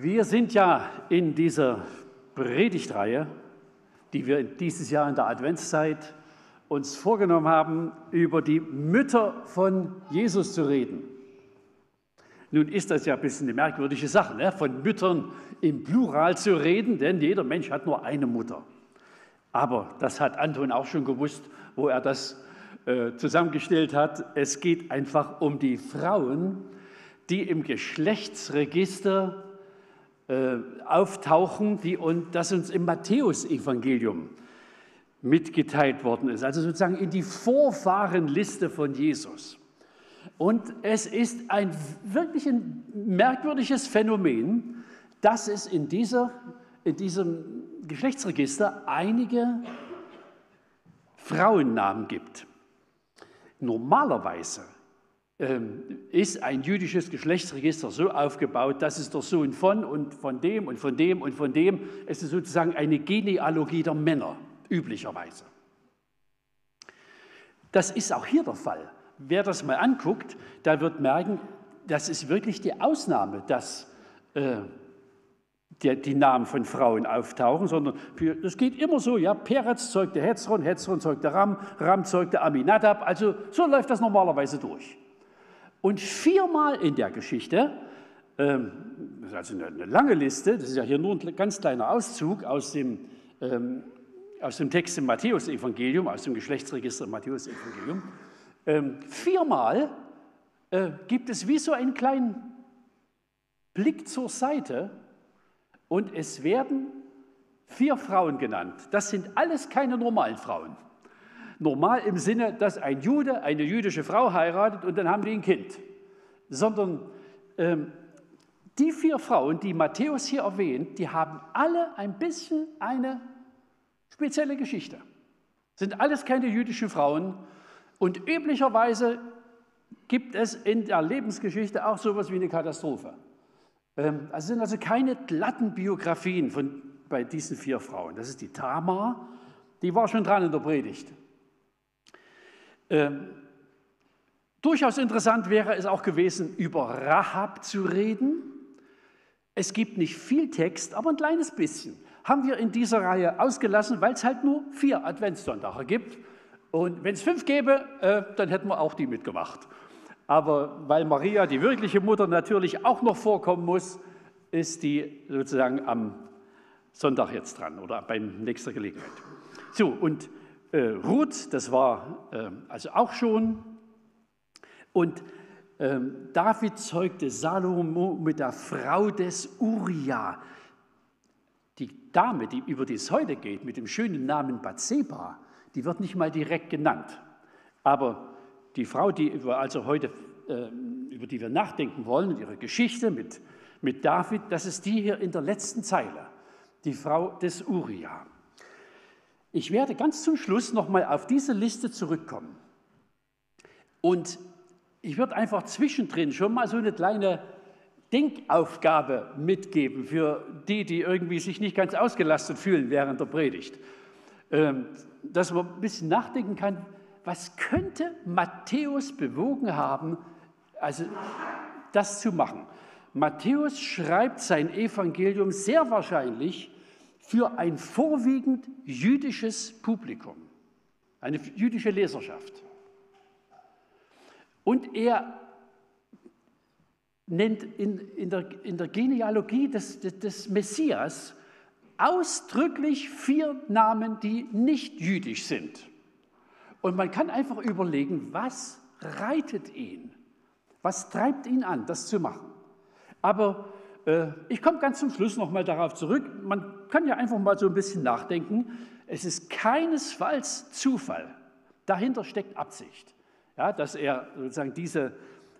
Wir sind ja in dieser Predigtreihe, die wir dieses Jahr in der Adventszeit uns vorgenommen haben, über die Mütter von Jesus zu reden. Nun ist das ja ein bisschen eine merkwürdige Sache, ne? von Müttern im Plural zu reden, denn jeder Mensch hat nur eine Mutter. Aber das hat Anton auch schon gewusst, wo er das äh, zusammengestellt hat. Es geht einfach um die Frauen, die im Geschlechtsregister auftauchen, die und das uns im Matthäusevangelium mitgeteilt worden ist, also sozusagen in die Vorfahrenliste von Jesus. Und es ist ein wirklich ein merkwürdiges Phänomen, dass es in, dieser, in diesem Geschlechtsregister einige Frauennamen gibt. Normalerweise ist ein jüdisches Geschlechtsregister so aufgebaut, dass es der Sohn von und von dem und von dem und von dem, es ist sozusagen eine Genealogie der Männer, üblicherweise. Das ist auch hier der Fall. Wer das mal anguckt, der wird merken, das ist wirklich die Ausnahme, dass äh, die, die, Namen von Frauen auftauchen, sondern es geht immer so, ja, Peretz zeugte Hezron, Hezron zeugte Ram, Ram zeugte Aminadab, also so läuft das normalerweise durch. Und viermal in der Geschichte, ähm, das ist also eine, eine, lange Liste, das ist ja hier nur ein ganz kleiner Auszug aus dem, ähm, aus dem Text im Matthäusevangelium, aus dem Geschlechtsregister im Matthäusevangelium, ähm, viermal äh, gibt es wie so einen kleinen Blick zur Seite und es werden vier Frauen genannt. Das sind alles keine normalen Frauen. Normal im Sinne, dass ein Jude eine jüdische Frau heiratet und dann haben die ein Kind. Sondern ähm, die vier Frauen, die Matthäus hier erwähnt, die haben alle ein bisschen eine spezielle Geschichte. Sind alles keine jüdischen Frauen und üblicherweise gibt es in der Lebensgeschichte auch so etwas wie eine Katastrophe. Ähm, also sind also keine glatten Biografien von, bei diesen vier Frauen. Das ist die Tamar, die war schon dran in der Predigt. Ähm, durchaus interessant wäre es auch gewesen, über Rahab zu reden. Es gibt nicht viel Text, aber ein kleines bisschen. Haben wir in dieser Reihe ausgelassen, weil es halt nur vier Adventssonntage gibt. Und wenn es fünf gäbe, äh, dann hätten wir auch die mitgemacht. Aber weil Maria, die wirkliche Mutter, natürlich auch noch vorkommen muss, ist die sozusagen am Sonntag jetzt dran oder bei nächster Gelegenheit. So, und äh, Ruth, das war äh, also auch schon. Und äh, David zeugte Salomo mit der Frau des Uriah. Die Dame, die, über die es heute geht, mit dem schönen Namen Bathseba, die wird nicht mal direkt genannt. Aber die Frau, die wir also heute, äh, über die wir nachdenken wollen, ihre Geschichte mit, mit David, das ist die hier in der letzten Zeile, die Frau des Uriah. Ich werde ganz zum Schluss nochmal auf diese Liste zurückkommen. Und ich würde einfach zwischendrin schon mal so eine kleine Denkaufgabe mitgeben für die, die irgendwie sich nicht ganz ausgelastet fühlen während der Predigt. Ähm, dass man ein bisschen nachdenken kann, was könnte Matthäus bewogen haben, also das zu machen. Matthäus schreibt sein Evangelium sehr wahrscheinlich für ein vorwiegend jüdisches Publikum, eine jüdische Leserschaft. Und er nennt in, in, der, in der Genealogie des, des, des Messias ausdrücklich vier Namen, die nicht jüdisch sind. Und man kann einfach überlegen, was reitet ihn? Was treibt ihn an, das zu machen? Aber äh, ich komme ganz zum Schluss nochmal darauf zurück. Man kann ja einfach mal so ein bisschen nachdenken. Es ist keinesfalls Zufall. Dahinter steckt Absicht, ja, dass er sozusagen diese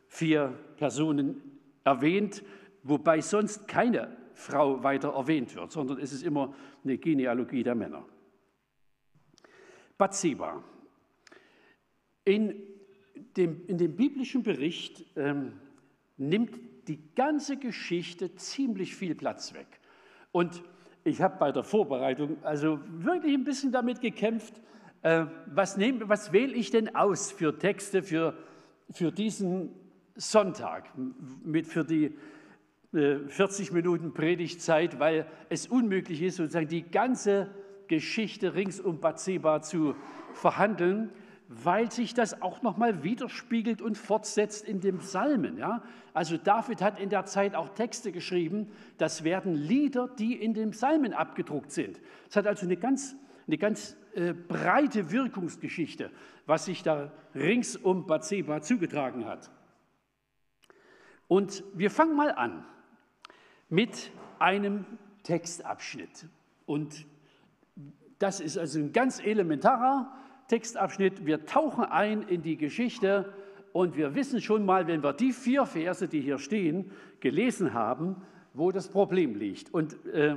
vier Personen erwähnt, wobei sonst keine Frau weiter erwähnt wird, sondern es ist immer eine Genealogie der Männer. Bathseba. In dem, in dem biblischen Bericht ähm, nimmt die ganze Geschichte ziemlich viel Platz weg. Und ich habe bei der Vorbereitung also wirklich ein bisschen damit gekämpft, äh, was, was wähle ich denn aus für Texte für, für diesen Sonntag, mit, für die 40 Minuten Predigtzeit, weil es unmöglich ist, sozusagen die ganze Geschichte rings um Bathseba zu verhandeln, weil sich das auch nochmal widerspiegelt und fortsetzt in dem Psalmen. Ja? Also David hat in der Zeit auch Texte geschrieben, das werden Lieder, die in den Psalmen abgedruckt sind. Es hat also eine ganz, eine ganz äh, breite Wirkungsgeschichte, was sich da rings um Bathseba zugetragen hat. Und wir fangen mal an mit einem Textabschnitt. Und das ist also ein ganz elementarer Textabschnitt. Wir tauchen ein in die Geschichte und wir wissen schon mal, wenn wir die vier Verse, die hier stehen, gelesen haben, wo das Problem liegt und äh,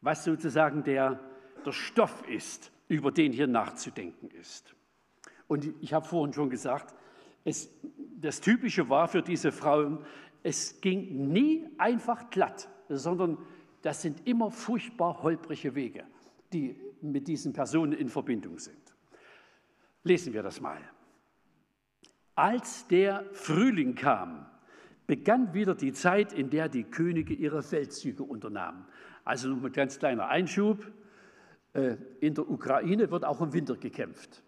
was sozusagen der, der Stoff ist, über den hier nachzudenken ist. Und ich habe vorhin schon gesagt, es, das Typische war für diese Frauen, es ging nie einfach glatt, sondern das sind immer furchtbar holprige Wege, die mit diesen Personen in Verbindung sind. Lesen wir das mal. Als der Frühling kam, begann wieder die Zeit, in der die Könige ihre Feldzüge unternahmen. Also noch ein ganz kleiner Einschub. Äh, in der Ukraine wird auch im Winter gekämpft.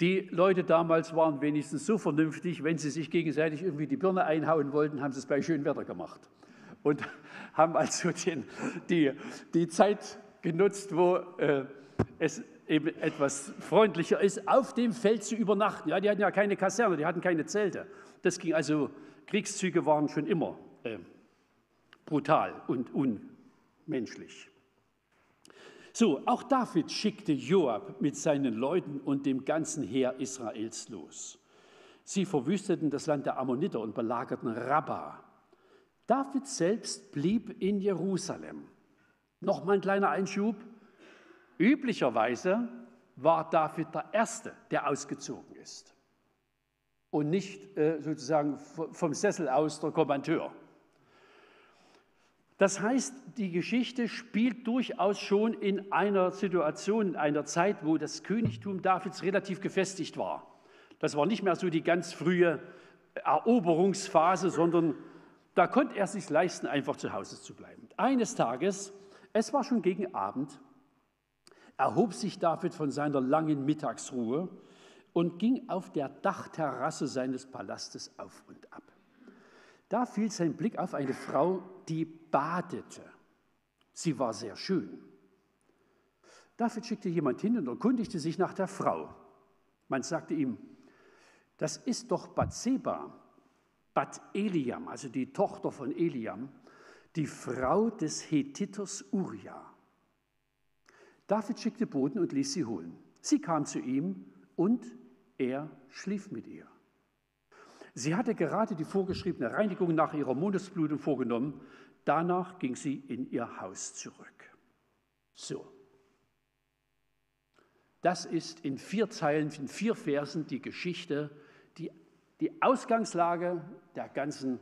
Die Leute damals waren wenigstens so vernünftig, wenn sie sich gegenseitig irgendwie die Birne einhauen wollten, haben sie es bei schönem Wetter gemacht. Und haben also den, die, die Zeit genutzt, wo äh, es eben etwas freundlicher ist, auf dem Feld zu übernachten. Ja, die hatten ja keine Kaserne, die hatten keine Zelte. Das ging also, Kriegszüge waren schon immer äh, brutal und unmenschlich. So, auch David schickte Joab mit seinen Leuten und dem ganzen Heer Israels los. Sie verwüsteten das Land der Ammoniter und belagerten Rabbah. David selbst blieb in Jerusalem. Nochmal ein kleiner Einschub. Üblicherweise war David der Erste, der ausgezogen ist und nicht äh, sozusagen vom Sessel aus der Kommandeur. Das heißt, die Geschichte spielt durchaus schon in einer Situation, in einer Zeit, wo das Königtum Davids relativ gefestigt war. Das war nicht mehr so die ganz frühe Eroberungsphase, sondern da konnte er sich leisten, einfach zu Hause zu bleiben. Eines Tages, es war schon gegen Abend, erhob sich David von seiner langen Mittagsruhe und ging auf der Dachterrasse seines Palastes auf und ab. Da fiel sein Blick auf eine Frau, die badete. Sie war sehr schön. David schickte jemand hin und erkundigte sich nach der Frau. Man sagte ihm, das ist doch Bathseba, Bat Eliam, also die Tochter von Eliam, die Frau des Hethiters Uriah. David schickte Boten und ließ sie holen. Sie kam zu ihm und er schlief mit ihr. Sie hatte gerade die vorgeschriebene Reinigung nach ihrer Monatsblutung vorgenommen. Danach ging sie in ihr Haus zurück. So. Das ist in vier Zeilen, in vier Versen die Geschichte, die die Ausgangslage der ganzen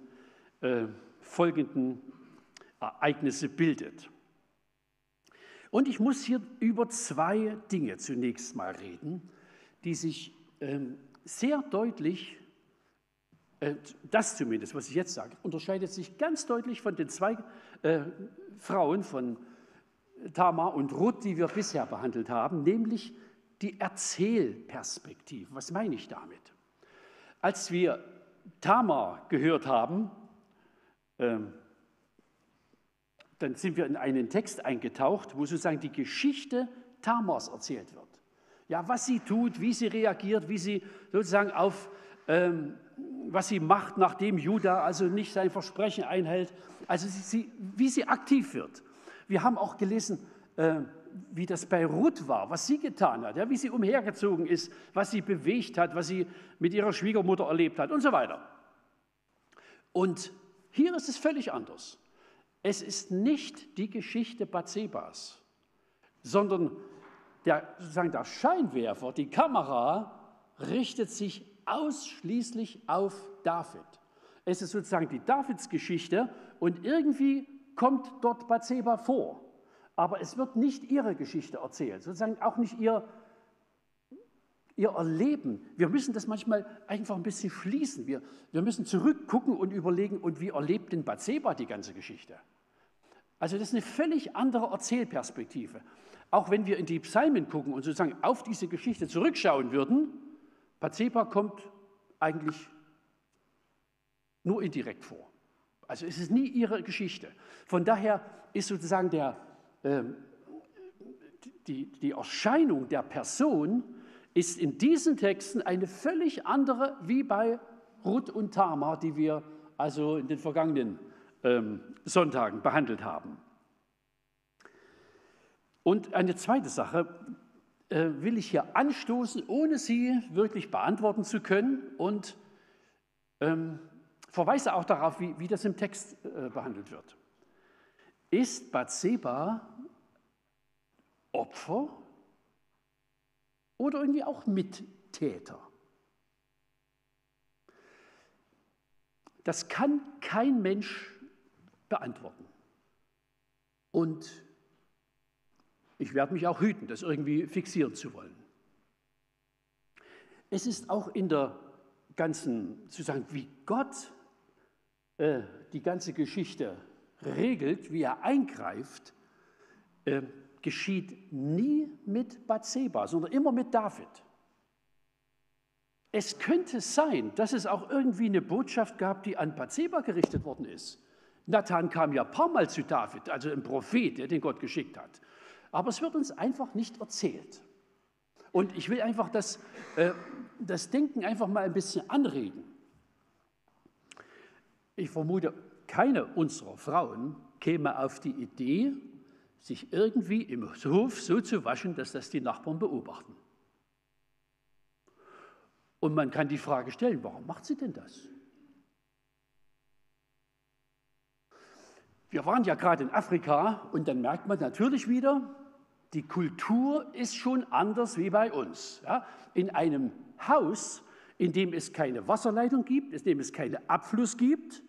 äh, folgenden Ereignisse bildet. Und ich muss hier über zwei Dinge zunächst mal reden, die sich ähm, sehr deutlich äh, das zumindest, was ich jetzt sage, unterscheidet sich ganz deutlich von den zwei äh, Frauen von Tamar und Ruth, die wir bisher behandelt haben, nämlich die Erzählperspektive. Was meine ich damit? Als wir Tamar gehört haben, äh, dann sind wir in einen Text eingetaucht, wo sozusagen die Geschichte Tamars erzählt wird. Ja, was sie tut, wie sie reagiert, wie sie sozusagen auf ähm, was sie macht, nachdem Judah also nicht sein Versprechen einhält, also sie, wie sie aktiv wird. Wir haben auch gelesen, äh, wie das bei Ruth war, was sie getan hat, ja, wie sie umhergezogen ist, was sie bewegt hat, was sie mit ihrer Schwiegermutter erlebt hat und so weiter. Und hier ist es völlig anders. Es ist nicht die Geschichte Bathsebas, sondern der, sozusagen der Scheinwerfer, die Kamera richtet sich ausschließlich auf David. Es ist sozusagen die Davidsgeschichte und irgendwie kommt dort Bathseba vor. Aber es wird nicht ihre Geschichte erzählt, sozusagen auch nicht ihr, ihr Erleben. Wir müssen das manchmal einfach ein bisschen schließen. Wir, wir müssen zurückgucken und überlegen, und wie erlebt denn Bathseba die ganze Geschichte? Also das ist eine völlig andere Erzählperspektive. Auch wenn wir in die Psalmen gucken und sozusagen auf diese Geschichte zurückschauen würden, Bathseba kommt eigentlich nur indirekt vor. Also es ist nie ihre Geschichte. Von daher ist sozusagen der, äh, die, die Erscheinung der Person ist in diesen Texten eine völlig andere wie bei Ruth und Tamar, die wir also in den vergangenen ähm, Sonntagen behandelt haben. Und eine zweite Sache äh, will ich hier anstoßen, ohne sie wirklich beantworten zu können und ähm, verweise auch darauf, wie, wie das im Text äh, behandelt wird. Ist Bathseba Opfer oder irgendwie auch Mittäter? Das kann kein Mensch beantworten. Und ich werde mich auch hüten, das irgendwie fixieren zu wollen. Es ist auch in der ganzen, zu sagen, wie Gott äh, die ganze Geschichte regelt, wie er eingreift, äh, geschieht nie mit Bathseba, sondern immer mit David. Es könnte sein, dass es auch irgendwie eine Botschaft gab, die an Bathseba gerichtet worden ist. Nathan kam ja ein paar Mal zu David, also ein Prophet, der den Gott geschickt hat. Aber es wird uns einfach nicht erzählt. Und ich will einfach das, äh, das Denken einfach mal ein bisschen anregen. Ich vermute, keine unserer Frauen käme auf die Idee, sich irgendwie im Hof so zu waschen, dass das die Nachbarn beobachten. Und man kann die Frage stellen, warum macht sie denn das? Wir waren ja gerade in Afrika und dann merkt man natürlich wieder, die Kultur ist schon anders wie bei uns. Ja? In einem Haus, in dem es keine Wasserleitung gibt, in dem es keinen Abfluss gibt,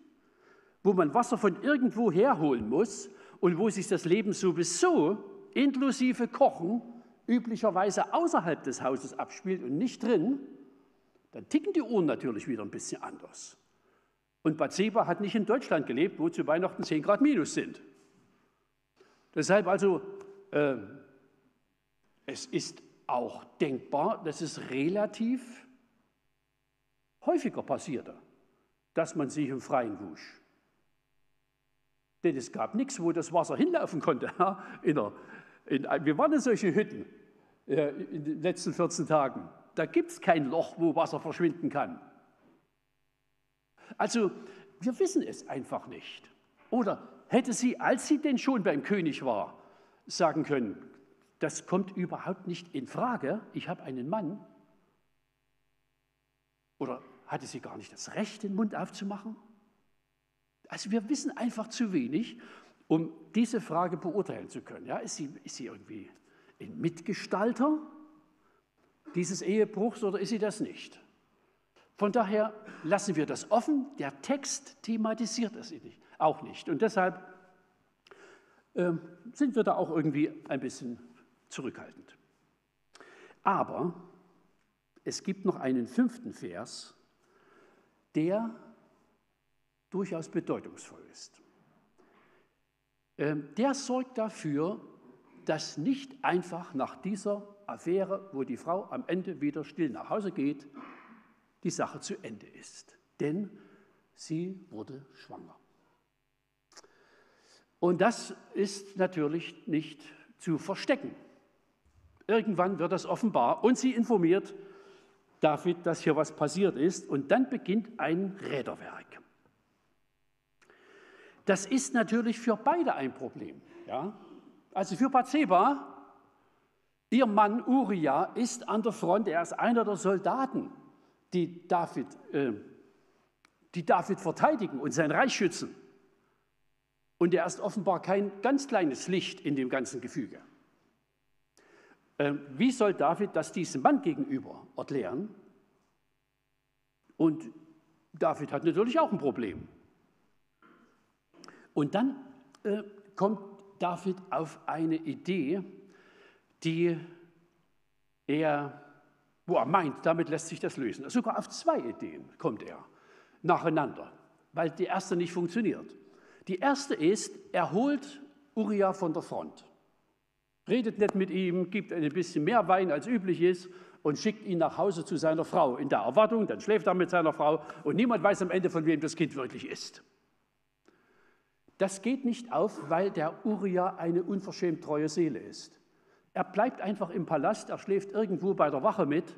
wo man Wasser von irgendwo herholen muss und wo sich das Leben sowieso inklusive Kochen üblicherweise außerhalb des Hauses abspielt und nicht drin, dann ticken die Uhren natürlich wieder ein bisschen anders. Und Bathseba hat nicht in Deutschland gelebt, wo zu Weihnachten 10 Grad minus sind. Deshalb also, äh, es ist auch denkbar, dass es relativ häufiger passierte, dass man sich im Freien wusch. Denn es gab nichts, wo das Wasser hinlaufen konnte. In der, in, wir waren in solchen Hütten äh, in den letzten 14 Tagen. Da gibt es kein Loch, wo Wasser verschwinden kann. Also wir wissen es einfach nicht. Oder hätte sie, als sie denn schon beim König war, sagen können, das kommt überhaupt nicht in Frage, ich habe einen Mann. Oder hatte sie gar nicht das Recht, den Mund aufzumachen? Also wir wissen einfach zu wenig, um diese Frage beurteilen zu können. Ja, ist, sie, ist sie irgendwie ein Mitgestalter dieses Ehebruchs oder ist sie das nicht? Von daher lassen wir das offen. Der Text thematisiert es auch nicht. Und deshalb äh, sind wir da auch irgendwie ein bisschen zurückhaltend. Aber es gibt noch einen fünften Vers, der durchaus bedeutungsvoll ist. Ähm, der sorgt dafür, dass nicht einfach nach dieser Affäre, wo die Frau am Ende wieder still nach Hause geht, die Sache zu Ende ist. Denn sie wurde schwanger. Und das ist natürlich nicht zu verstecken. Irgendwann wird das offenbar und sie informiert David, dass hier was passiert ist und dann beginnt ein Räderwerk. Das ist natürlich für beide ein Problem. Ja? Also für Bathseba, ihr Mann Uriah ist an der Front, er ist einer der Soldaten die David, äh, die David verteidigen und sein Reich schützen. Und er ist offenbar kein ganz kleines Licht in dem ganzen Gefüge. Äh, wie soll David das diesem Mann gegenüber erklären? Und David hat natürlich auch ein Problem. Und dann äh, kommt David auf eine Idee, die er wo er meint, damit lässt sich das lösen. Sogar auf zwei Ideen kommt er nacheinander, weil die erste nicht funktioniert. Die erste ist, er holt Uriah von der Front, redet nicht mit ihm, gibt ein bisschen mehr Wein als üblich ist und schickt ihn nach Hause zu seiner Frau in der Erwartung, dann schläft er mit seiner Frau und niemand weiß am Ende, von wem das Kind wirklich ist. Das geht nicht auf, weil der Uriah eine unverschämt treue Seele ist. Er bleibt einfach im Palast, er schläft irgendwo bei der Wache mit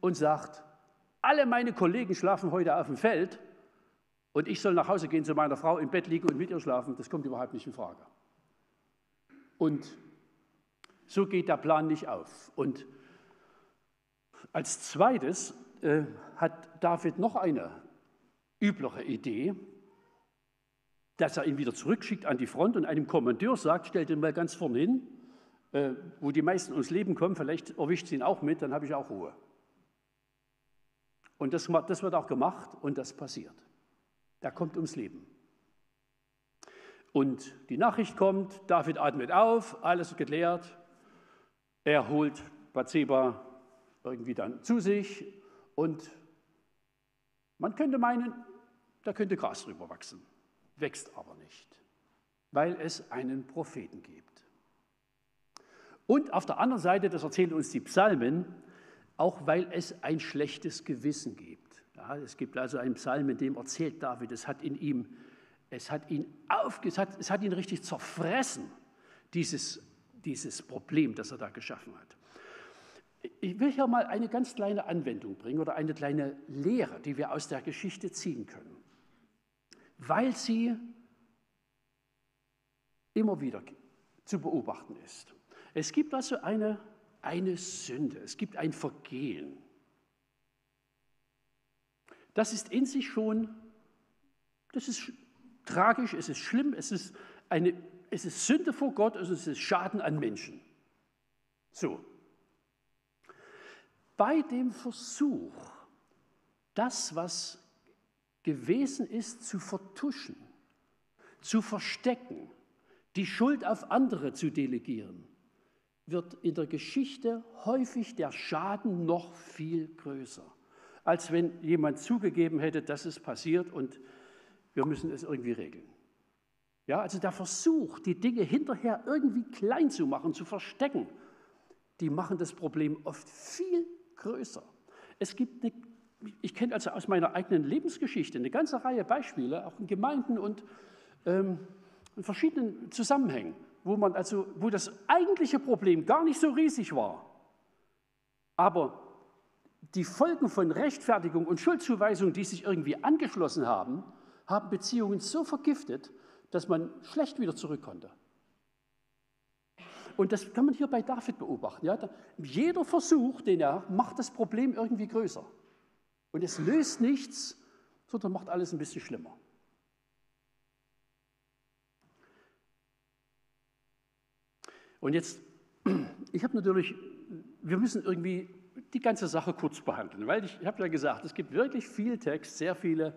und sagt, alle meine Kollegen schlafen heute auf dem Feld und ich soll nach Hause gehen zu meiner Frau im Bett liegen und mit ihr schlafen, das kommt überhaupt nicht in Frage. Und so geht der Plan nicht auf. Und als zweites äh, hat David noch eine üblere Idee, dass er ihn wieder zurückschickt an die Front und einem Kommandeur sagt, stellt ihn mal ganz vorne hin, äh, wo die meisten ums Leben kommen, vielleicht erwischt sie ihn auch mit, dann habe ich auch Ruhe. Und das, das wird auch gemacht und das passiert. Er kommt ums Leben. Und die Nachricht kommt, David atmet auf, alles geklärt. Er holt Bathseba irgendwie dann zu sich und man könnte meinen, da könnte Gras drüber wachsen, wächst aber nicht, weil es einen Propheten gibt. Und auf der anderen Seite, das erzählen uns die Psalmen, auch weil es ein schlechtes Gewissen gibt. Ja, es gibt also einen Psalm, in dem erzählt David, es hat in ihm, es hat ihn aufge, es hat, es hat ihn richtig zerfressen, dieses, dieses Problem, das er da geschaffen hat. Ich will hier mal eine ganz kleine Anwendung bringen oder eine kleine Lehre, die wir aus der Geschichte ziehen können, weil sie immer wieder zu beobachten ist. Es gibt also eine, eine Sünde, es gibt ein Vergehen. Das ist in sich schon, das ist tragisch, es ist schlimm, es ist, eine, es ist Sünde vor Gott, also es ist Schaden an Menschen. So, bei dem Versuch, das, was gewesen ist, zu vertuschen, zu verstecken, die Schuld auf andere zu delegieren, wird in der Geschichte häufig der Schaden noch viel größer, als wenn jemand zugegeben hätte, dass es passiert und wir müssen es irgendwie regeln. Ja, also der Versuch, die Dinge hinterher irgendwie klein zu machen, zu verstecken, die machen das Problem oft viel größer. Es gibt eine, ich kenne also aus meiner eigenen Lebensgeschichte eine ganze Reihe Beispiele, auch in Gemeinden und ähm, in verschiedenen Zusammenhängen, wo man also, wo das eigentliche Problem gar nicht so riesig war, aber die Folgen von Rechtfertigung und Schuldzuweisung, die sich irgendwie angeschlossen haben, haben Beziehungen so vergiftet, dass man schlecht wieder zurück konnte. Und das kann man hier bei David beobachten. Ja? Jeder Versuch, den er macht, das Problem irgendwie größer. Und es löst nichts, sondern macht alles ein bisschen schlimmer. Und jetzt, ich habe natürlich, wir müssen irgendwie die ganze Sache kurz behandeln, weil ich, ich habe ja gesagt, es gibt wirklich viel Text, sehr viele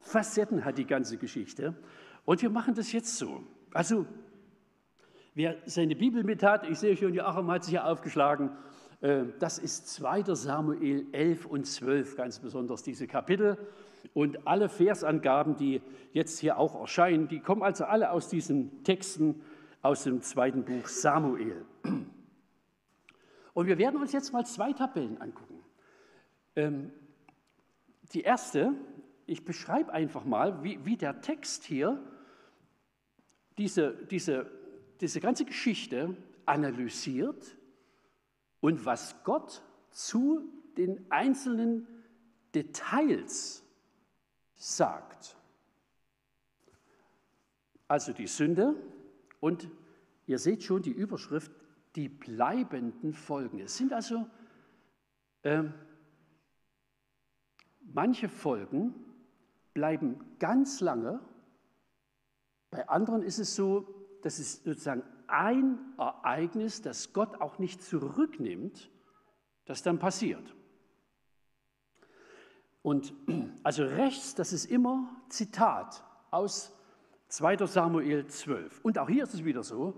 Facetten hat die ganze Geschichte. Und wir machen das jetzt so. Also Wer seine Bibel mit hat, ich sehe schon, Joachim hat sich ja aufgeschlagen, das ist 2. Samuel 11 und 12, ganz besonders diese Kapitel. Und alle Versangaben, die jetzt hier auch erscheinen, die kommen also alle aus diesen Texten aus dem zweiten Buch Samuel. Und wir werden uns jetzt mal zwei Tabellen angucken. Ähm, die erste, ich beschreibe einfach mal, wie, wie der Text hier diese, diese diese ganze Geschichte analysiert und was Gott zu den einzelnen Details sagt. Also die Sünde und ihr seht schon die Überschrift, die bleibenden Folgen. Es sind also äh, manche Folgen bleiben ganz lange, bei anderen ist es so, das ist sozusagen ein Ereignis, das Gott auch nicht zurücknimmt, das dann passiert. Und also rechts, das ist immer Zitat aus 2. Samuel 12. Und auch hier ist es wieder so,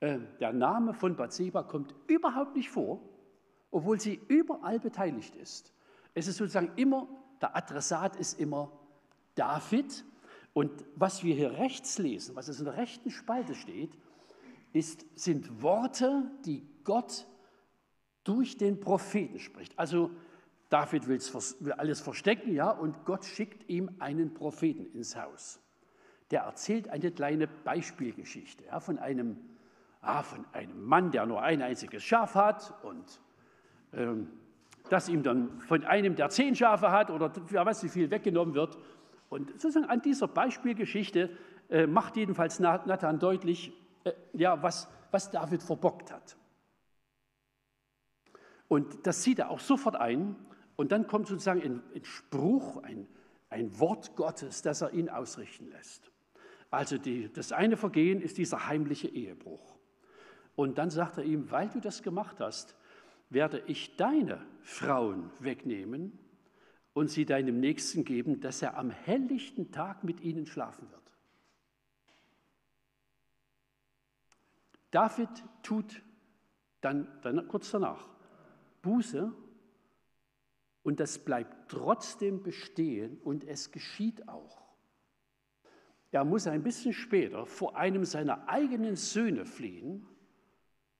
äh, der Name von Bathseba kommt überhaupt nicht vor, obwohl sie überall beteiligt ist. Es ist sozusagen immer, der Adressat ist immer David. Und was wir hier rechts lesen, was in der rechten Spalte steht, ist, sind Worte, die Gott durch den Propheten spricht. Also David will alles verstecken, ja, und Gott schickt ihm einen Propheten ins Haus. Der erzählt eine kleine Beispielgeschichte ja, von, einem, ah, von einem Mann, der nur ein einziges Schaf hat und ähm, das ihm dann von einem, der zehn Schafe hat oder wer weiß wie viel weggenommen wird. Und sozusagen an dieser Beispielgeschichte äh, macht jedenfalls Nathan deutlich, äh, ja, was, was David verbockt hat. Und das sieht er auch sofort ein. Und dann kommt sozusagen ein, ein Spruch, ein, ein Wort Gottes, das er ihn ausrichten lässt. Also die, das eine Vergehen ist dieser heimliche Ehebruch. Und dann sagt er ihm, weil du das gemacht hast, werde ich deine Frauen wegnehmen und sie deinem Nächsten geben, dass er am helllichten Tag mit ihnen schlafen wird. David tut dann, dann kurz danach Buße und das bleibt trotzdem bestehen und es geschieht auch. Er muss ein bisschen später vor einem seiner eigenen Söhne fliehen,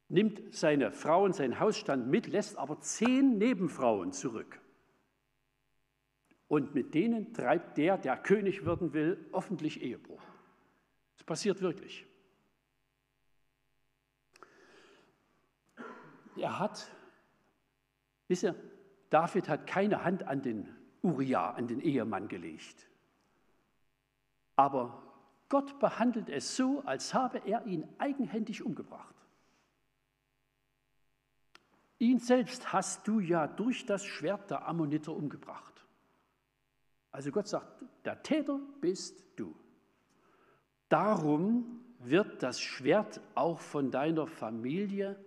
nimmt seine Frau und seinen Hausstand mit, lässt aber zehn Nebenfrauen zurück. Und mit denen treibt der, der König werden will, öffentlich Ehebruch. Das passiert wirklich. Er hat, wisst ihr, David hat keine Hand an den Uriah, an den Ehemann gelegt. Aber Gott behandelt es so, als habe er ihn eigenhändig umgebracht. Ihn selbst hast du ja durch das Schwert der Ammoniter umgebracht. Also Gott sagt, der Täter bist du. Darum wird das Schwert auch von deiner Familie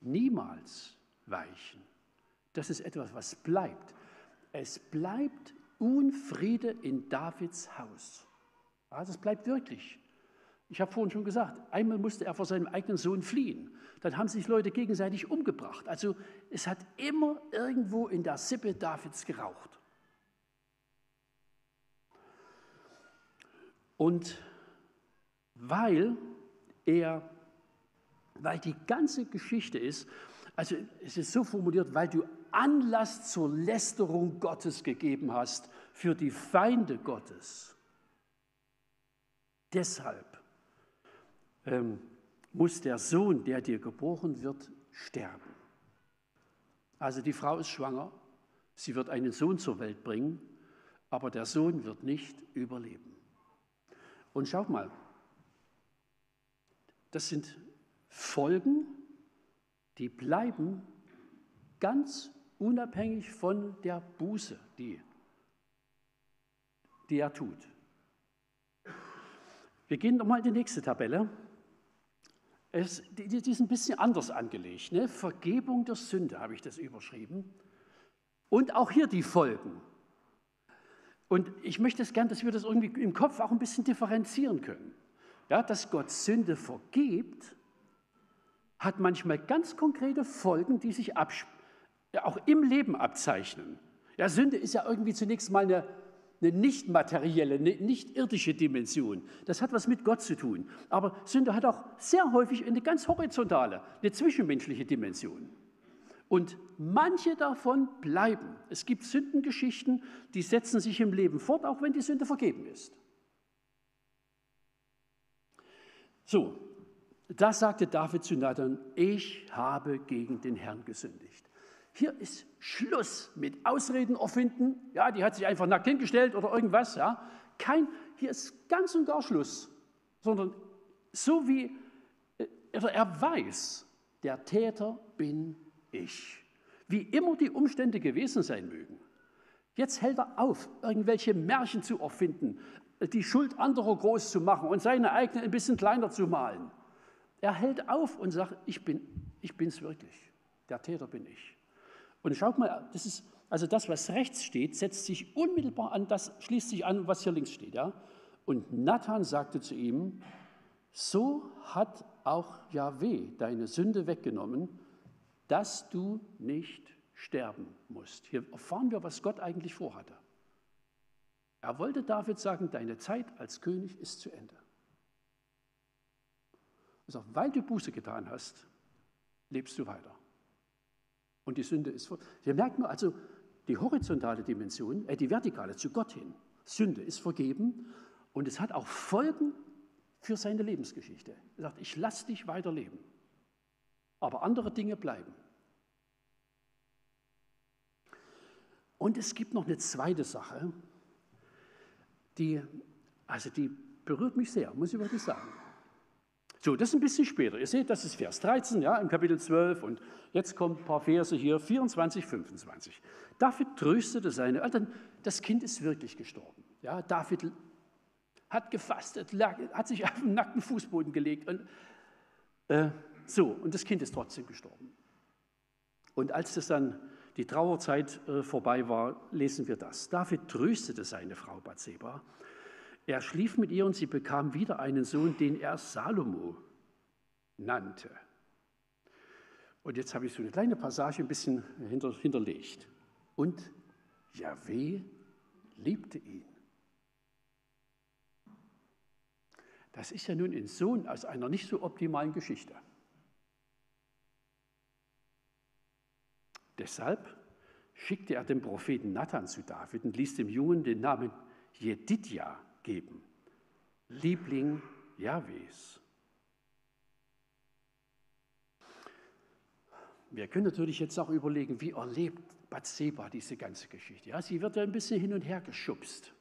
niemals weichen. Das ist etwas, was bleibt. Es bleibt Unfriede in Davids Haus. Ja, das bleibt wirklich. Ich habe vorhin schon gesagt, einmal musste er vor seinem eigenen Sohn fliehen. Dann haben sich Leute gegenseitig umgebracht. Also es hat immer irgendwo in der Sippe Davids geraucht. Und weil er weil die ganze Geschichte ist, also es ist so formuliert, weil du Anlass zur Lästerung Gottes gegeben hast für die Feinde Gottes. Deshalb ähm, muss der Sohn, der dir geboren wird, sterben. Also die Frau ist schwanger, sie wird einen Sohn zur Welt bringen, aber der Sohn wird nicht überleben. Und schaut mal, das sind Folgen, die bleiben ganz unabhängig von der Buße, die, die er tut. Wir gehen nochmal in die nächste Tabelle. Es, die, die ist ein bisschen anders angelegt. Ne? Vergebung der Sünde habe ich das überschrieben. Und auch hier die Folgen. Und ich möchte es gern, dass wir das irgendwie im Kopf auch ein bisschen differenzieren können. Ja, dass Gott Sünde vergibt, hat manchmal ganz konkrete Folgen, die sich auch im Leben abzeichnen. Ja, Sünde ist ja irgendwie zunächst mal eine, eine nicht materielle, eine nicht irdische Dimension. Das hat was mit Gott zu tun. Aber Sünde hat auch sehr häufig eine ganz horizontale, eine zwischenmenschliche Dimension. Und manche davon bleiben. Es gibt Sündengeschichten, die setzen sich im Leben fort, auch wenn die Sünde vergeben ist. So, da sagte David zu Nathan, ich habe gegen den Herrn gesündigt. Hier ist Schluss mit Ausreden erfinden. Ja, die hat sich einfach nackt hingestellt oder irgendwas. Ja. Kein, hier ist ganz und gar Schluss. Sondern so wie äh, er weiß, der Täter bin ich. Wie immer die Umstände gewesen sein mögen. Jetzt hält er auf, irgendwelche Märchen zu erfinden, die Schuld anderer groß zu machen und seine eigene ein bisschen kleiner zu malen. Er hält auf und sagt, ich bin ich bin's wirklich. Der Täter bin ich. Und schaut mal, das ist also das, was rechts steht, setzt sich unmittelbar an, das schließt sich an, was hier links steht, ja? Und Nathan sagte zu ihm, so hat auch Yahweh deine Sünde weggenommen, dass du nicht sterben musst. Hier erfahren wir, was Gott eigentlich vorhatte. Er wollte David sagen, deine Zeit als König ist zu Ende. Also, weil du Buße getan hast, lebst du weiter. Und die Sünde ist. Hier merkt man also die horizontale Dimension, äh, die vertikale zu Gott hin. Sünde ist vergeben und es hat auch Folgen für seine Lebensgeschichte. Er sagt, ich lasse dich weiterleben, aber andere Dinge bleiben. Und es gibt noch eine zweite Sache, die, also die berührt mich sehr, muss ich wirklich sagen. So, das ist ein bisschen später. Ihr seht, das ist Vers 13, ja, im Kapitel 12 und jetzt kommen ein paar Verse hier, 24, 25. David tröstete seine Eltern, das Kind ist wirklich gestorben. Ja, David hat gefastet, lag, hat sich auf den nackten Fußboden gelegt und äh, so, und das Kind ist trotzdem gestorben. Und als das dann die Trauerzeit äh, vorbei war, lesen wir das. David tröstete seine Frau Bathseba er schlief mit ihr und sie bekam wieder einen Sohn, den er Salomo nannte. Und jetzt habe ich so eine kleine Passage ein bisschen hinter, hinterlegt. Und Yahweh liebte ihn. Das ist ja nun ein Sohn aus einer nicht so optimalen Geschichte. Deshalb schickte er den Propheten Nathan zu David und ließ dem Jungen den Namen Jedidja geben. Liebling Jahwes. Wir können natürlich jetzt auch überlegen, wie erlebt Bathseba diese ganze Geschichte. Ja, sie wird ja ein bisschen hin und her geschubst.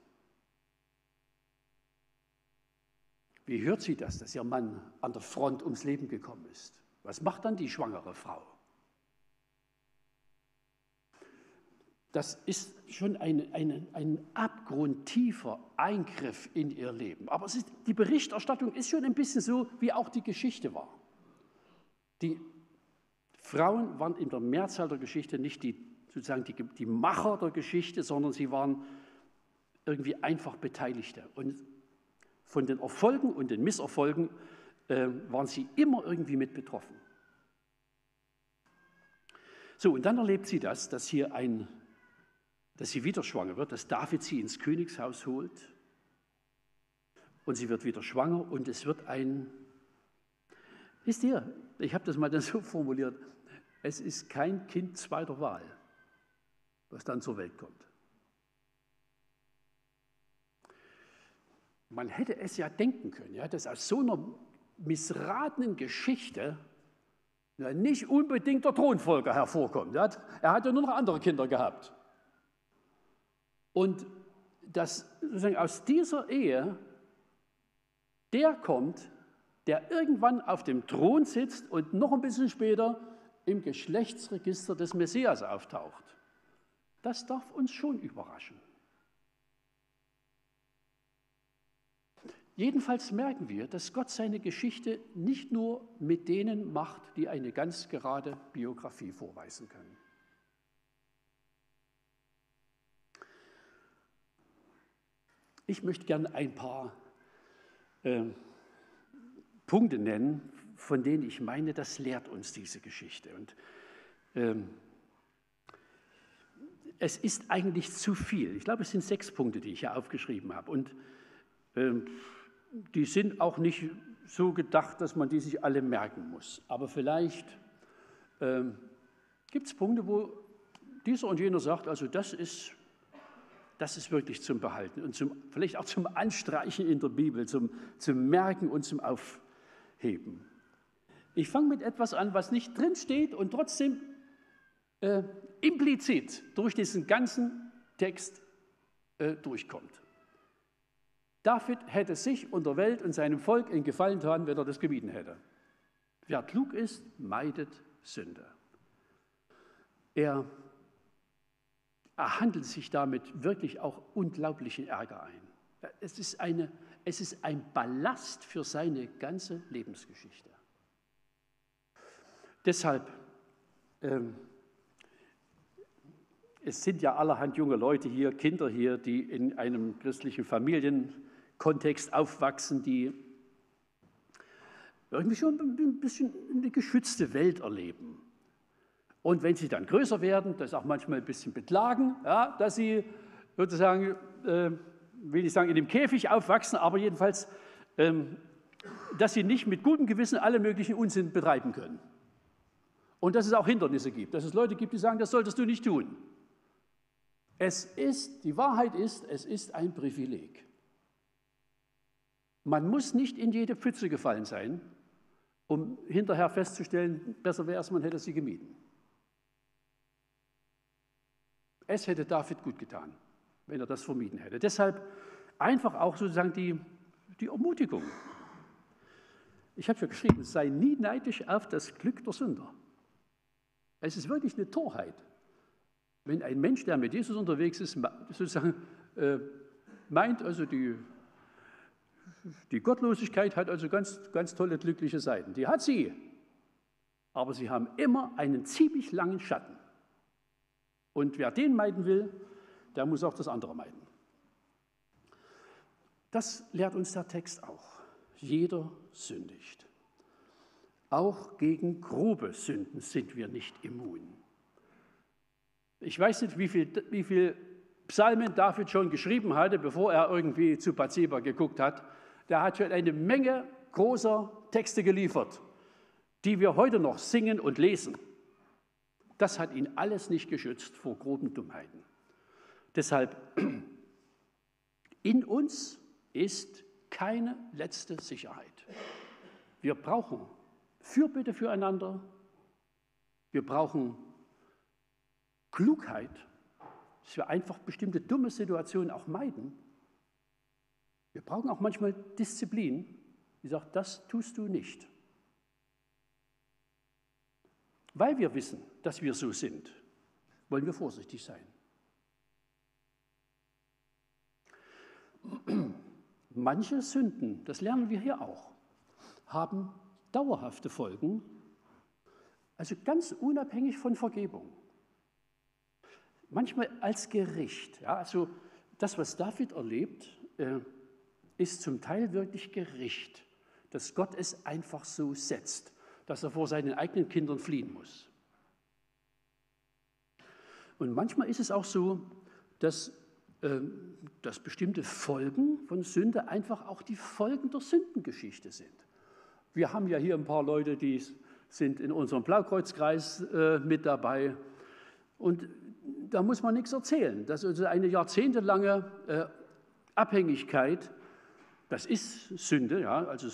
Wie hört sie das, dass ihr Mann an der Front ums Leben gekommen ist? Was macht dann die schwangere Frau? Das ist schon ein, ein, ein abgrundtiefer Eingriff in ihr Leben. Aber ist, die Berichterstattung ist schon ein bisschen so, wie auch die Geschichte war. Die Frauen waren in der Mehrzahl der Geschichte nicht die, sozusagen die, die Macher der Geschichte, sondern sie waren irgendwie einfach Beteiligte. Und von den Erfolgen und den Misserfolgen äh, waren sie immer irgendwie mit betroffen. So, und dann erlebt sie das, dass hier ein dass sie wieder schwanger wird, dass David sie ins Königshaus holt und sie wird wieder schwanger und es wird ein, wisst ihr, ich habe das mal dann so formuliert, es ist kein Kind zweiter Wahl, was dann zur Welt kommt. Man hätte es ja denken können, ja, dass aus so einer missratenen Geschichte ja, nicht unbedingt der Thronfolger hervorkommt. Er hat, hat ja nur noch andere Kinder gehabt. Und dass sozusagen aus dieser Ehe der kommt, der irgendwann auf dem Thron sitzt und noch ein bisschen später im Geschlechtsregister des Messias auftaucht. Das darf uns schon überraschen. Jedenfalls merken wir, dass Gott seine Geschichte nicht nur mit denen macht, die eine ganz gerade Biografie vorweisen können. Ich möchte gerne ein paar äh, Punkte nennen, von denen ich meine, das lehrt uns diese Geschichte. Und ähm, es ist eigentlich zu viel. Ich glaube, es sind sechs Punkte, die ich hier aufgeschrieben habe. Und ähm, die sind auch nicht so gedacht, dass man die sich alle merken muss. Aber vielleicht ähm, gibt es Punkte, wo dieser und jener sagt, also das ist das ist wirklich zum Behalten und zum, vielleicht auch zum Anstreichen in der Bibel, zum, zum Merken und zum Aufheben. Ich fange mit etwas an, was nicht drin steht und trotzdem äh, implizit durch diesen ganzen Text äh, durchkommt. David hätte sich und der Welt und seinem Volk in Gefallen getan, wenn er das gemieden hätte. Wer klug ist, meidet Sünde. Er er handelt sich damit wirklich auch unglaublichen Ärger ein. Es ist, eine, es ist ein Ballast für seine ganze Lebensgeschichte. Deshalb, ähm, es sind ja allerhand junge Leute hier, Kinder hier, die in einem christlichen Familienkontext aufwachsen, die irgendwie schon ein bisschen eine geschützte Welt erleben. Und wenn sie dann größer werden, das auch manchmal ein bisschen beklagen, ja, dass sie sozusagen, äh, will ich sagen, in dem Käfig aufwachsen, aber jedenfalls, ähm, dass sie nicht mit gutem Gewissen alle möglichen Unsinn betreiben können. Und dass es auch Hindernisse gibt, dass es Leute gibt, die sagen, das solltest du nicht tun. Es ist, die Wahrheit ist, es ist ein Privileg. Man muss nicht in jede Pfütze gefallen sein, um hinterher festzustellen, besser wäre es, man hätte sie gemieden. Es hätte David gut getan, wenn er das vermieden hätte. Deshalb einfach auch sozusagen die, die Ermutigung. Ich habe ja geschrieben, sei nie neidisch auf das Glück der Sünder. Es ist wirklich eine Torheit, wenn ein Mensch, der mit Jesus unterwegs ist, sozusagen äh, meint, also die, die Gottlosigkeit hat also ganz, ganz tolle, glückliche Seiten. Die hat sie. Aber sie haben immer einen ziemlich langen Schatten. Und wer den meiden will, der muss auch das andere meiden. Das lehrt uns der Text auch. Jeder sündigt. Auch gegen grobe Sünden sind wir nicht immun. Ich weiß nicht, wie viel, wie viel Psalmen David schon geschrieben hatte, bevor er irgendwie zu Bathseba geguckt hat. Der hat schon eine Menge großer Texte geliefert, die wir heute noch singen und lesen. Das hat ihn alles nicht geschützt vor groben Dummheiten. Deshalb, in uns ist keine letzte Sicherheit. Wir brauchen Fürbitte füreinander. Wir brauchen Klugheit, dass wir einfach bestimmte dumme Situationen auch meiden. Wir brauchen auch manchmal Disziplin, die sagt, das tust du nicht. Weil wir wissen, dass wir so sind, wollen wir vorsichtig sein. Manche Sünden, das lernen wir hier auch, haben dauerhafte Folgen, also ganz unabhängig von Vergebung. Manchmal als Gericht. Ja, also das, was David erlebt, äh, ist zum Teil wirklich Gericht, dass Gott es einfach so setzt, dass er vor seinen eigenen Kindern fliehen muss. Und manchmal ist es auch so, dass, äh, dass bestimmte Folgen von Sünde einfach auch die Folgen der Sündengeschichte sind. Wir haben ja hier ein paar Leute, die sind in unserem Blaukreuzkreis äh, mit dabei. Und da muss man nichts erzählen. Das ist eine jahrzehntelange äh, Abhängigkeit. Das ist Sünde, ja, also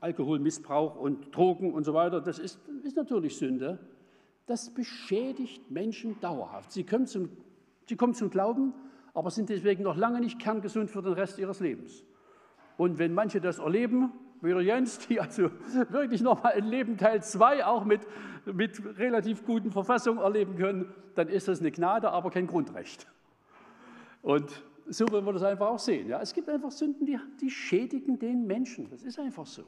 Alkoholmissbrauch und Drogen und so weiter. Das ist, ist natürlich Sünde. Das beschädigt Menschen dauerhaft. Sie kommen, zum, sie kommen zum Glauben, aber sind deswegen noch lange nicht kerngesund für den Rest ihres Lebens. Und wenn manche das erleben, wie der Jens, die also wirklich nochmal ein Leben Teil 2 auch mit, mit relativ guten Verfassungen erleben können, dann ist das eine Gnade, aber kein Grundrecht. Und so wollen wir das einfach auch sehen. Ja, es gibt einfach Sünden, die, die schädigen den Menschen. Das ist einfach so.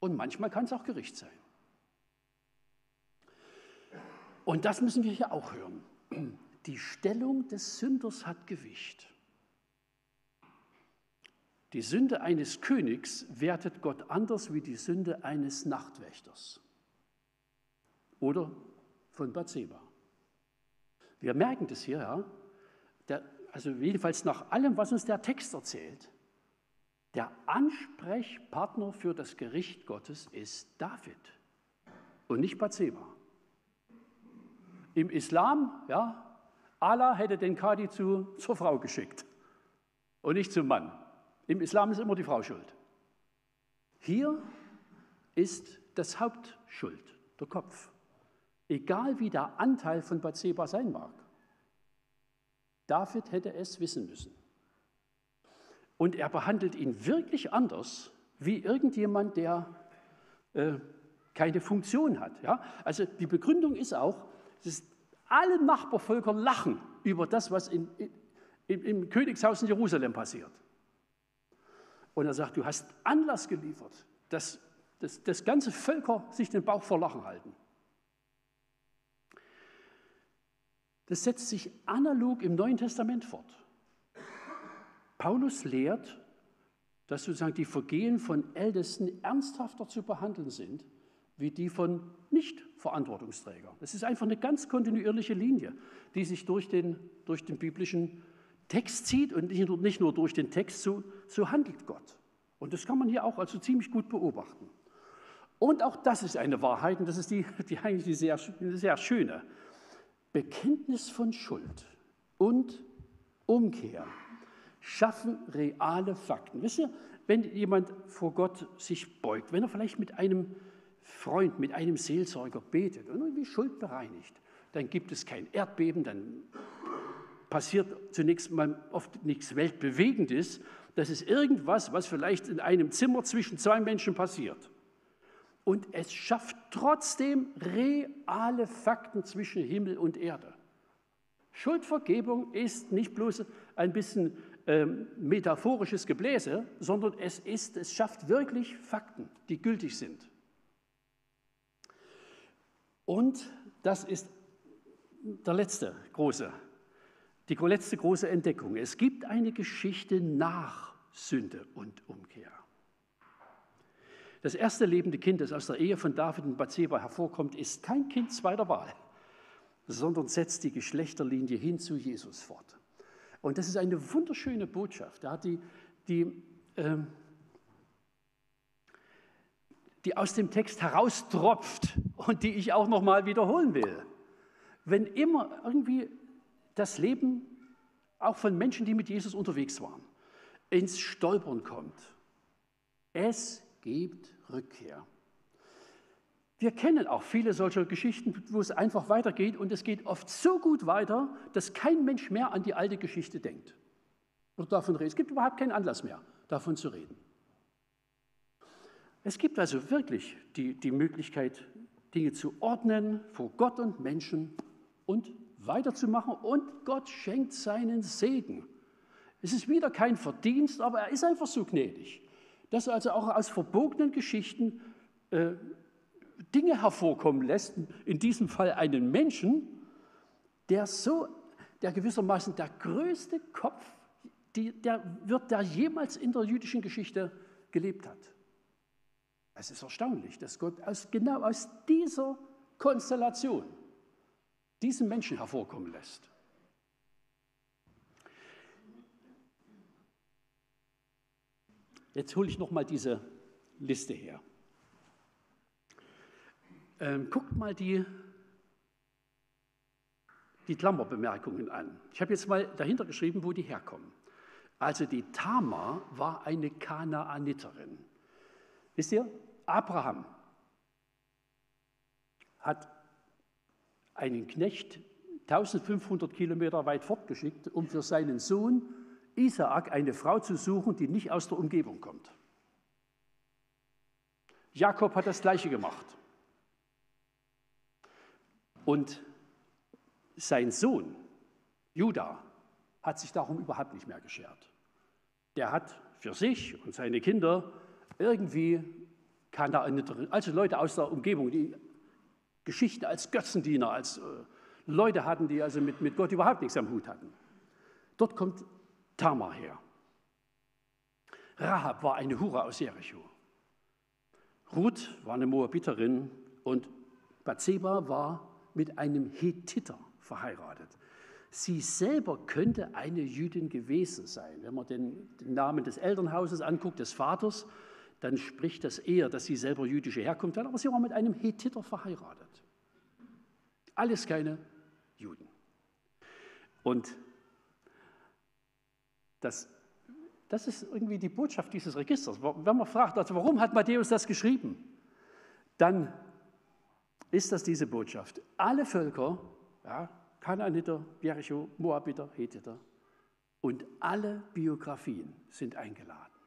Und manchmal kann es auch Gericht sein. Und das müssen wir hier auch hören. Die Stellung des Sünders hat Gewicht. Die Sünde eines Königs wertet Gott anders wie die Sünde eines Nachtwächters oder von Bathseba. Wir merken das hier, ja. Der, also jedenfalls nach allem, was uns der Text erzählt, der Ansprechpartner für das Gericht Gottes ist David und nicht Bathseba. Im Islam, ja, Allah hätte den Kadi zu, zur Frau geschickt und nicht zum Mann. Im Islam ist immer die Frau schuld. Hier ist das Hauptschuld, der Kopf. Egal wie der Anteil von Bathseba sein mag. David hätte es wissen müssen. Und er behandelt ihn wirklich anders wie irgendjemand, der äh, keine Funktion hat. Ja? Also die Begründung ist auch, dass alle Nachbarvölker lachen über das, was in, in, im Königshaus in Jerusalem passiert. Und er sagt, du hast Anlass geliefert, dass, dass, dass ganze Völker sich den Bauch vor Lachen halten. Das setzt sich analog im Neuen Testament fort. Paulus lehrt, dass sozusagen die Vergehen von Ältesten ernsthafter zu behandeln sind, wie die von nicht Verantwortungsträger. Das ist einfach eine ganz kontinuierliche Linie, die sich durch den, durch den biblischen Text zieht und nicht nur, nicht nur durch den Text, so, so handelt Gott. Und das kann man hier auch also ziemlich gut beobachten. Und auch das ist eine Wahrheit, und das ist die, die eigentlich die sehr, sehr schöne. Bekenntnis von Schuld und Umkehr schaffen reale Fakten. Wisst ihr, wenn jemand vor Gott sich beugt, wenn er vielleicht mit einem Freund, mit einem Seelsorger betet und irgendwie Schuld bereinigt, dann gibt es kein Erdbeben, dann passiert zunächst mal oft nichts Weltbewegendes. Das ist irgendwas, was vielleicht in einem Zimmer zwischen zwei Menschen passiert. Und es schafft trotzdem reale Fakten zwischen Himmel und Erde. Schuldvergebung ist nicht bloß ein bisschen ähm, metaphorisches Gebläse, sondern es, ist, es schafft wirklich Fakten, die gültig sind. Und das ist der letzte große, die letzte große Entdeckung. Es gibt eine Geschichte nach Sünde und Umkehr. Das erste lebende Kind, das aus der Ehe von David und Bathseba hervorkommt, ist kein Kind zweiter Wahl, sondern setzt die Geschlechterlinie hin zu Jesus fort. Und das ist eine wunderschöne Botschaft, die, die, ähm, die aus dem Text heraustropft und die ich auch nochmal wiederholen will. Wenn immer irgendwie das Leben auch von Menschen, die mit Jesus unterwegs waren, ins Stolpern kommt, es gibt Rückkehr. Wir kennen auch viele solcher Geschichten, wo es einfach weitergeht und es geht oft so gut weiter, dass kein Mensch mehr an die alte Geschichte denkt oder davon redet. Es gibt überhaupt keinen Anlass mehr, davon zu reden. Es gibt also wirklich die, die Möglichkeit, Dinge zu ordnen vor Gott und Menschen und weiterzumachen und Gott schenkt seinen Segen. Es ist wieder kein Verdienst, aber er ist einfach so gnädig, dass er also auch aus verbogenen Geschichten äh, Dinge hervorkommen lässt, in diesem Fall einen Menschen, der so, der gewissermaßen der größte Kopf die, der wird, der jemals in der jüdischen Geschichte gelebt hat. Es ist erstaunlich, dass Gott aus, genau aus dieser Konstellation diesen Menschen hervorkommen lässt. Jetzt hole ich noch mal diese Liste her. Ähm, guckt mal die, die Klammerbemerkungen an. Ich habe jetzt mal dahinter geschrieben, wo die herkommen. Also die Tamar war eine Kanaaniterin. Wisst ihr, Abraham hat einen Knecht 1500 Kilometer weit fortgeschickt, um für seinen Sohn Isaak eine Frau zu suchen, die nicht aus der Umgebung kommt. Jakob hat das Gleiche gemacht. Und sein Sohn, Judah, hat sich darum überhaupt nicht mehr geschert. Der hat für sich und seine Kinder irgendwie, kann da also Leute aus der Umgebung, die Geschichten als Götzendiener, als äh, Leute hatten, die also mit, mit Gott überhaupt nichts am Hut hatten. Dort kommt Tamar her. Rahab war eine Hure aus Jericho. Ruth war eine Moabiterin und Bathseba war mit einem Hethiter verheiratet. Sie selber könnte eine Jüdin gewesen sein. Wenn man den, den, Namen des Elternhauses anguckt, des Vaters, dann spricht das eher, dass sie selber jüdische Herkunft hat, aber sie war mit einem Hethiter verheiratet. Alles keine Juden. Und das, das ist irgendwie die Botschaft dieses Registers. Wenn man fragt, also warum hat Matthäus das geschrieben, dann ist das diese Botschaft. Alle Völker, ja, Kanaaniter, Jericho, Moabiter, Hethiter und alle Biografien sind eingeladen.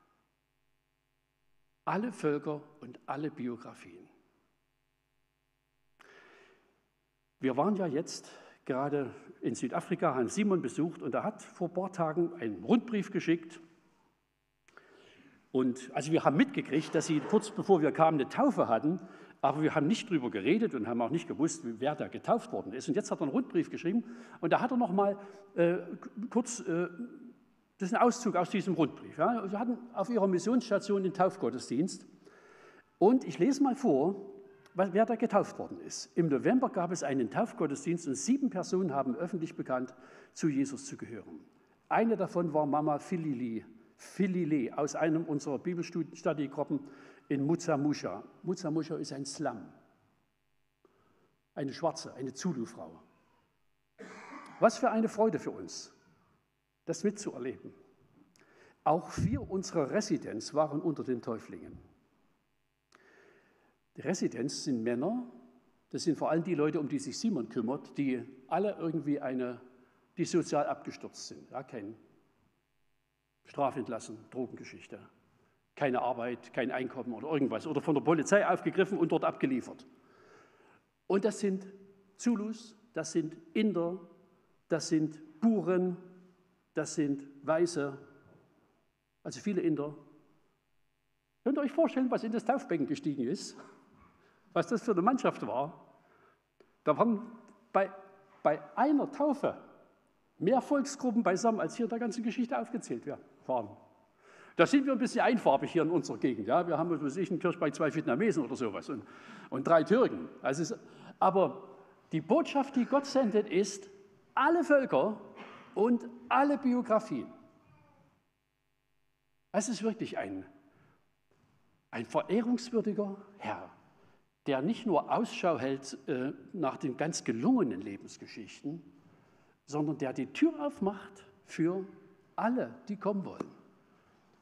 Alle Völker und alle Biografien. Wir waren ja jetzt gerade in Südafrika, haben Simon besucht und er hat vor ein paar Tagen einen Rundbrief geschickt. Und also wir haben mitgekriegt, dass sie kurz bevor wir kamen eine Taufe hatten aber wir haben nicht darüber geredet und haben auch nicht gewusst, wer da getauft worden ist. Und jetzt hat er einen Rundbrief geschrieben und da hat er noch mal äh, kurz, äh, das ist ein Auszug aus diesem Rundbrief. Ja. Sie hatten auf ihrer Missionsstation den Taufgottesdienst und ich lese mal vor, wer da getauft worden ist. Im November gab es einen Taufgottesdienst und sieben Personen haben öffentlich bekannt, zu Jesus zu gehören. Eine davon war Mama Philili, Philile aus einem unserer Bibelstudiegruppen in Muzamusha. Muzamusha ist ein Slum, eine Schwarze, eine Zulu-Frau. Was für eine Freude für uns, das mitzuerleben. Auch vier unserer Residenz waren unter den Täuflingen. Die Residenz sind Männer, das sind vor allem die Leute, um die sich Simon kümmert, die alle irgendwie eine, die sozial abgestürzt sind. Ja, kein Strafentlassen, Drogengeschichte, keine Arbeit, kein Einkommen oder irgendwas oder von der Polizei aufgegriffen und dort abgeliefert. Und das sind Zulus, das sind Inder, das sind Buren, das sind Weiße, also viele Inder. Könnt ihr euch vorstellen, was in das Taufbecken gestiegen ist? Was das für eine Mannschaft war? Da waren bei, bei einer Taufe mehr Volksgruppen beisammen, als hier in der ganzen Geschichte aufgezählt waren. Da sind wir ein bisschen einfarbig hier in unserer Gegend. Ja? Wir haben, was ich, in Kirchberg zwei Vietnamesen oder sowas und, und drei Türken. Also es, aber die Botschaft, die Gott sendet, ist alle Völker und alle Biografien. Es ist wirklich ein, ein verehrungswürdiger Herr, der nicht nur Ausschau hält äh, nach den ganz gelungenen Lebensgeschichten, sondern der die Tür aufmacht für alle, die kommen wollen.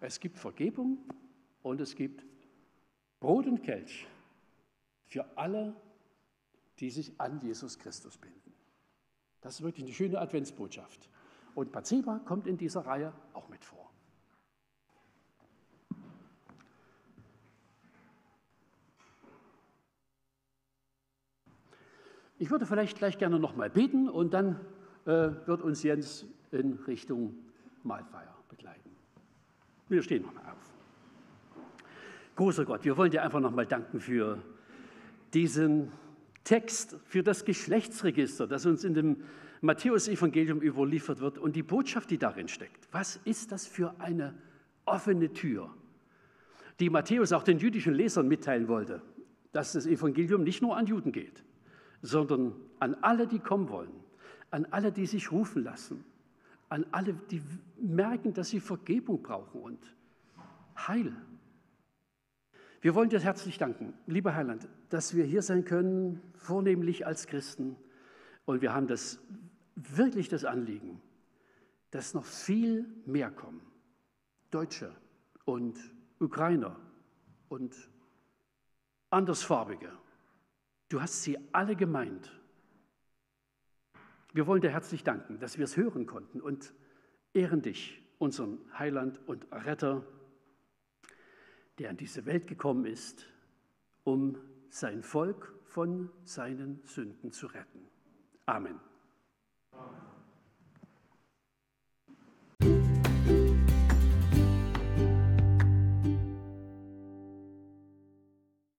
Es gibt Vergebung und es gibt Brot und Kelch für alle, die sich an Jesus Christus binden. Das ist wirklich eine schöne Adventsbotschaft. Und Bathseba kommt in dieser Reihe auch mit vor. Ich würde vielleicht gleich gerne nochmal beten und dann äh, wird uns Jens in Richtung Mahlfeier begleiten. Wir stehen nochmal auf. Großer Gott, wir wollen dir einfach nochmal danken für diesen Text, für das Geschlechtsregister, das uns in dem Matthäusevangelium überliefert wird und die Botschaft, die darin steckt. Was ist das für eine offene Tür, die Matthäus auch den jüdischen Lesern mitteilen wollte, dass das Evangelium nicht nur an Juden geht, sondern an alle, die kommen wollen, an alle, die sich rufen lassen, an alle, die merken, dass sie Vergebung brauchen und Heil. Wir wollen dir herzlich danken, lieber Heiland, dass wir hier sein können, vornehmlich als Christen. Und wir haben das wirklich das Anliegen, dass noch viel mehr kommen. Deutsche und Ukrainer und Andersfarbige Du hast sie alle gemeint. Wir wollen dir herzlich danken, dass wir es hören konnten und ehren dich, unseren Heiland und Retter, der in diese Welt gekommen ist, um sein Volk von seinen Sünden zu retten. Amen. Amen.